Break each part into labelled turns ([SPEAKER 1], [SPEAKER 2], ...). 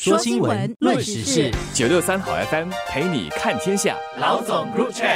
[SPEAKER 1] 说新闻，论时事，
[SPEAKER 2] 九六三好 FM 陪你看天下。
[SPEAKER 1] 老总入场。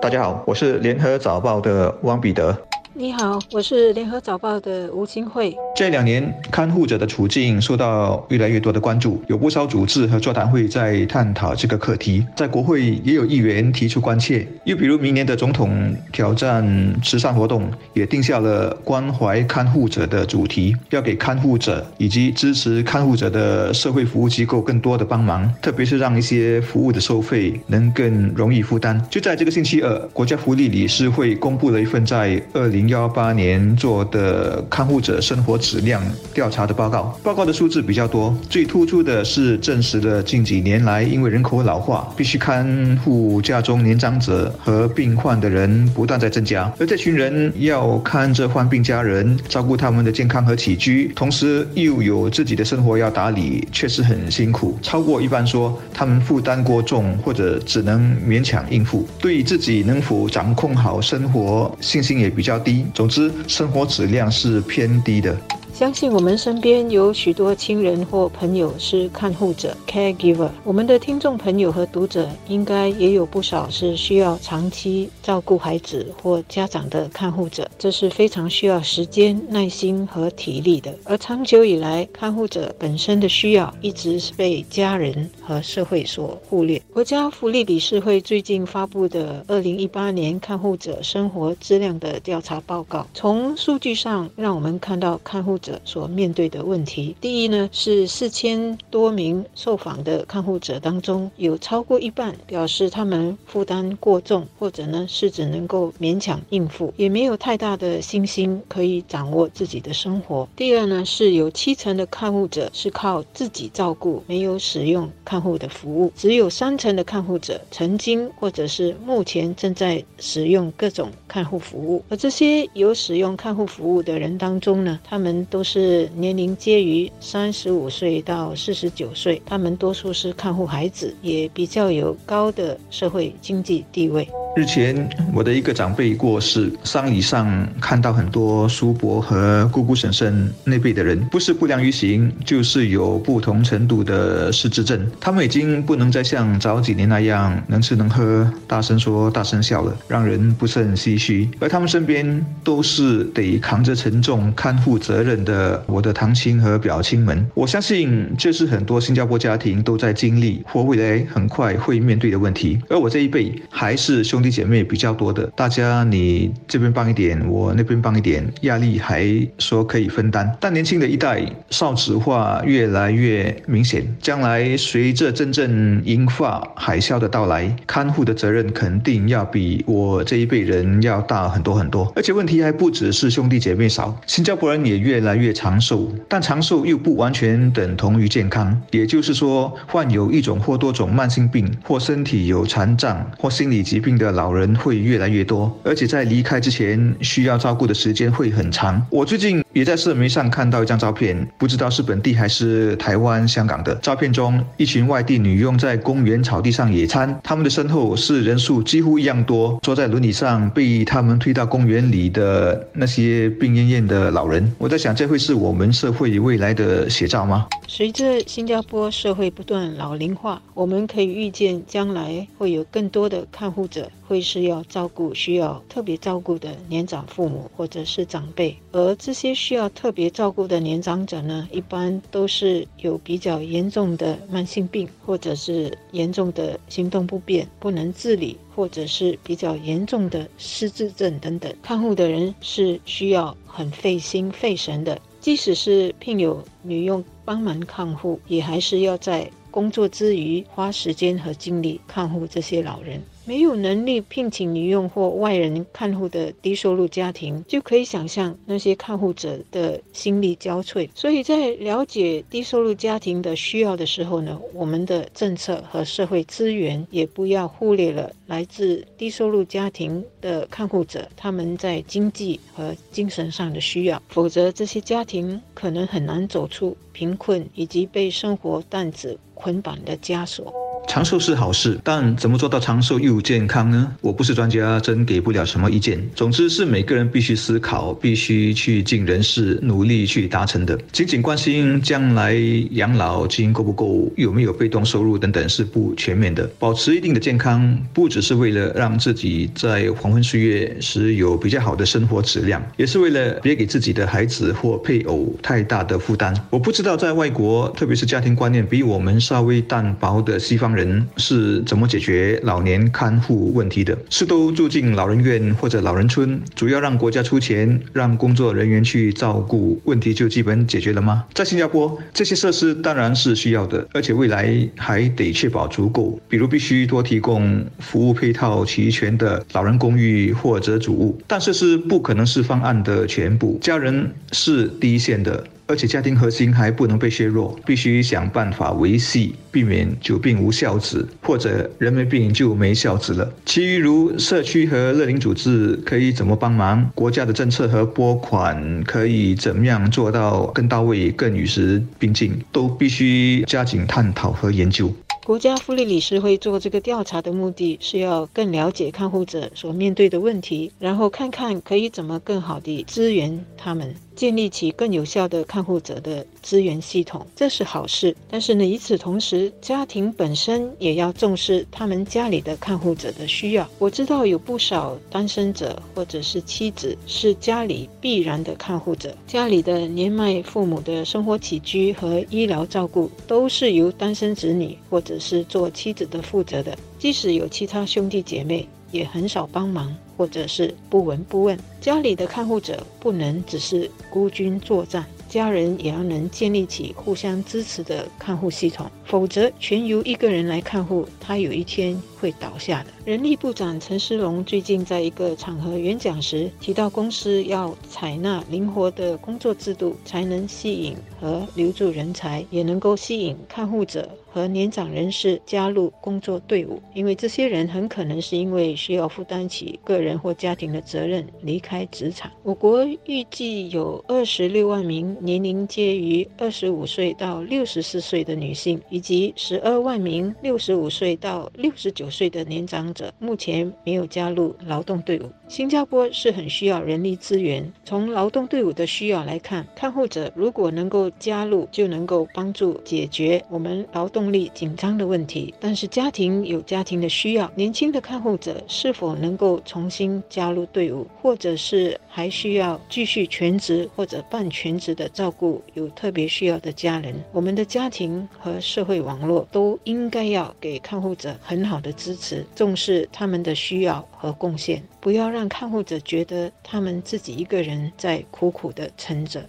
[SPEAKER 3] 大家好，我是联合早报的汪彼得。
[SPEAKER 4] 你好，我是联合早报的吴清慧。
[SPEAKER 3] 这两年，看护者的处境受到越来越多的关注，有不少组织和座谈会在探讨这个课题。在国会也有议员提出关切。又比如，明年的总统挑战慈善活动也定下了关怀看护者的主题，要给看护者以及支持看护者的社会服务机构更多的帮忙，特别是让一些服务的收费能更容易负担。就在这个星期二，国家福利理事会公布了一份在二零幺八年做的看护者生活。质量调查的报告，报告的数字比较多，最突出的是证实了近几年来因为人口老化，必须看护家中年长者和病患的人不断在增加，而这群人要看着患病家人，照顾他们的健康和起居，同时又有自己的生活要打理，确实很辛苦。超过一般说他们负担过重，或者只能勉强应付，对自己能否掌控好生活信心也比较低。总之，生活质量是偏低的。
[SPEAKER 4] 相信我们身边有许多亲人或朋友是看护者 （caregiver）。我们的听众朋友和读者应该也有不少是需要长期照顾孩子或家长的看护者，这是非常需要时间、耐心和体力的。而长久以来，看护者本身的需要一直是被家人和社会所忽略。国家福利理事会最近发布的二零一八年看护者生活质量的调查报告，从数据上让我们看到看护。者所面对的问题，第一呢是四千多名受访的看护者当中，有超过一半表示他们负担过重，或者呢是只能够勉强应付，也没有太大的信心可以掌握自己的生活。第二呢是有七成的看护者是靠自己照顾，没有使用看护的服务，只有三成的看护者曾经或者是目前正在使用各种看护服务。而这些有使用看护服务的人当中呢，他们都是年龄介于三十五岁到四十九岁，他们多数是看护孩子，也比较有高的社会经济地位。
[SPEAKER 3] 日前，我的一个长辈过世，丧礼上看到很多叔伯和姑姑、婶婶那辈的人，不是不良于行，就是有不同程度的失智症。他们已经不能再像早几年那样能吃能喝、大声说大声笑了，让人不是很唏嘘。而他们身边都是得扛着沉重看护责任的我的堂亲和表亲们。我相信这是很多新加坡家庭都在经历或未来很快会面对的问题。而我这一辈还是兄。弟姐妹比较多的，大家你这边帮一点，我那边帮一点，压力还说可以分担。但年轻的一代少子化越来越明显，将来随着真正银发海啸的到来，看护的责任肯定要比我这一辈人要大很多很多。而且问题还不只是兄弟姐妹少，新加坡人也越来越长寿，但长寿又不完全等同于健康。也就是说，患有一种或多种慢性病，或身体有残障，或心理疾病的。老人会越来越多，而且在离开之前需要照顾的时间会很长。我最近也在社媒上看到一张照片，不知道是本地还是台湾、香港的。照片中，一群外地女佣在公园草地上野餐，他们的身后是人数几乎一样多，坐在轮椅上被他们推到公园里的那些病恹恹的老人。我在想，这会是我们社会未来的写照吗？
[SPEAKER 4] 随着新加坡社会不断老龄化，我们可以预见将来会有更多的看护者。会是要照顾需要特别照顾的年长父母或者是长辈，而这些需要特别照顾的年长者呢，一般都是有比较严重的慢性病，或者是严重的行动不便、不能自理，或者是比较严重的失智症等等。看护的人是需要很费心费神的，即使是聘有女佣帮忙看护，也还是要在工作之余花时间和精力看护这些老人。没有能力聘请女佣或外人看护的低收入家庭，就可以想象那些看护者的心力交瘁。所以在了解低收入家庭的需要的时候呢，我们的政策和社会资源也不要忽略了来自低收入家庭的看护者他们在经济和精神上的需要，否则这些家庭可能很难走出贫困以及被生活担子捆绑的枷锁。
[SPEAKER 3] 长寿是好事，但怎么做到长寿又健康呢？我不是专家，真给不了什么意见。总之是每个人必须思考，必须去尽人事，努力去达成的。仅仅关心将来养老金够不够，有没有被动收入等等是不全面的。保持一定的健康，不只是为了让自己在黄昏岁月时有比较好的生活质量，也是为了别给自己的孩子或配偶太大的负担。我不知道在外国，特别是家庭观念比我们稍微淡薄的西方人是怎么解决老年看护问题的？是都住进老人院或者老人村，主要让国家出钱，让工作人员去照顾，问题就基本解决了吗？在新加坡，这些设施当然是需要的，而且未来还得确保足够，比如必须多提供服务配套齐全的老人公寓或者主屋，但设施不可能是方案的全部，家人是第一线的。而且家庭核心还不能被削弱，必须想办法维系，避免久病无孝子，或者人没病就没孝子了。其余如社区和乐龄组织可以怎么帮忙？国家的政策和拨款可以怎么样做到更到位、更与时并进，都必须加紧探讨和研究。
[SPEAKER 4] 国家福利理事会做这个调查的目的是要更了解看护者所面对的问题，然后看看可以怎么更好地支援他们。建立起更有效的看护者的资源系统，这是好事。但是呢，与此同时，家庭本身也要重视他们家里的看护者的需要。我知道有不少单身者或者是妻子是家里必然的看护者，家里的年迈父母的生活起居和医疗照顾都是由单身子女或者是做妻子的负责的。即使有其他兄弟姐妹。也很少帮忙，或者是不闻不问。家里的看护者不能只是孤军作战。家人也要能建立起互相支持的看护系统，否则全由一个人来看护，他有一天会倒下的。人力部长陈思龙最近在一个场合演讲时提到，公司要采纳灵活的工作制度，才能吸引和留住人才，也能够吸引看护者和年长人士加入工作队伍。因为这些人很可能是因为需要负担起个人或家庭的责任离开职场。我国预计有二十六万名。年龄介于二十五岁到六十四岁的女性，以及十二万名六十五岁到六十九岁的年长者，目前没有加入劳动队伍。新加坡是很需要人力资源。从劳动队伍的需要来看，看护者如果能够加入，就能够帮助解决我们劳动力紧张的问题。但是家庭有家庭的需要，年轻的看护者是否能够重新加入队伍，或者是还需要继续全职或者半全职的？照顾有特别需要的家人，我们的家庭和社会网络都应该要给看护者很好的支持，重视是他们的需要和贡献，不要让看护者觉得他们自己一个人在苦苦的撑着。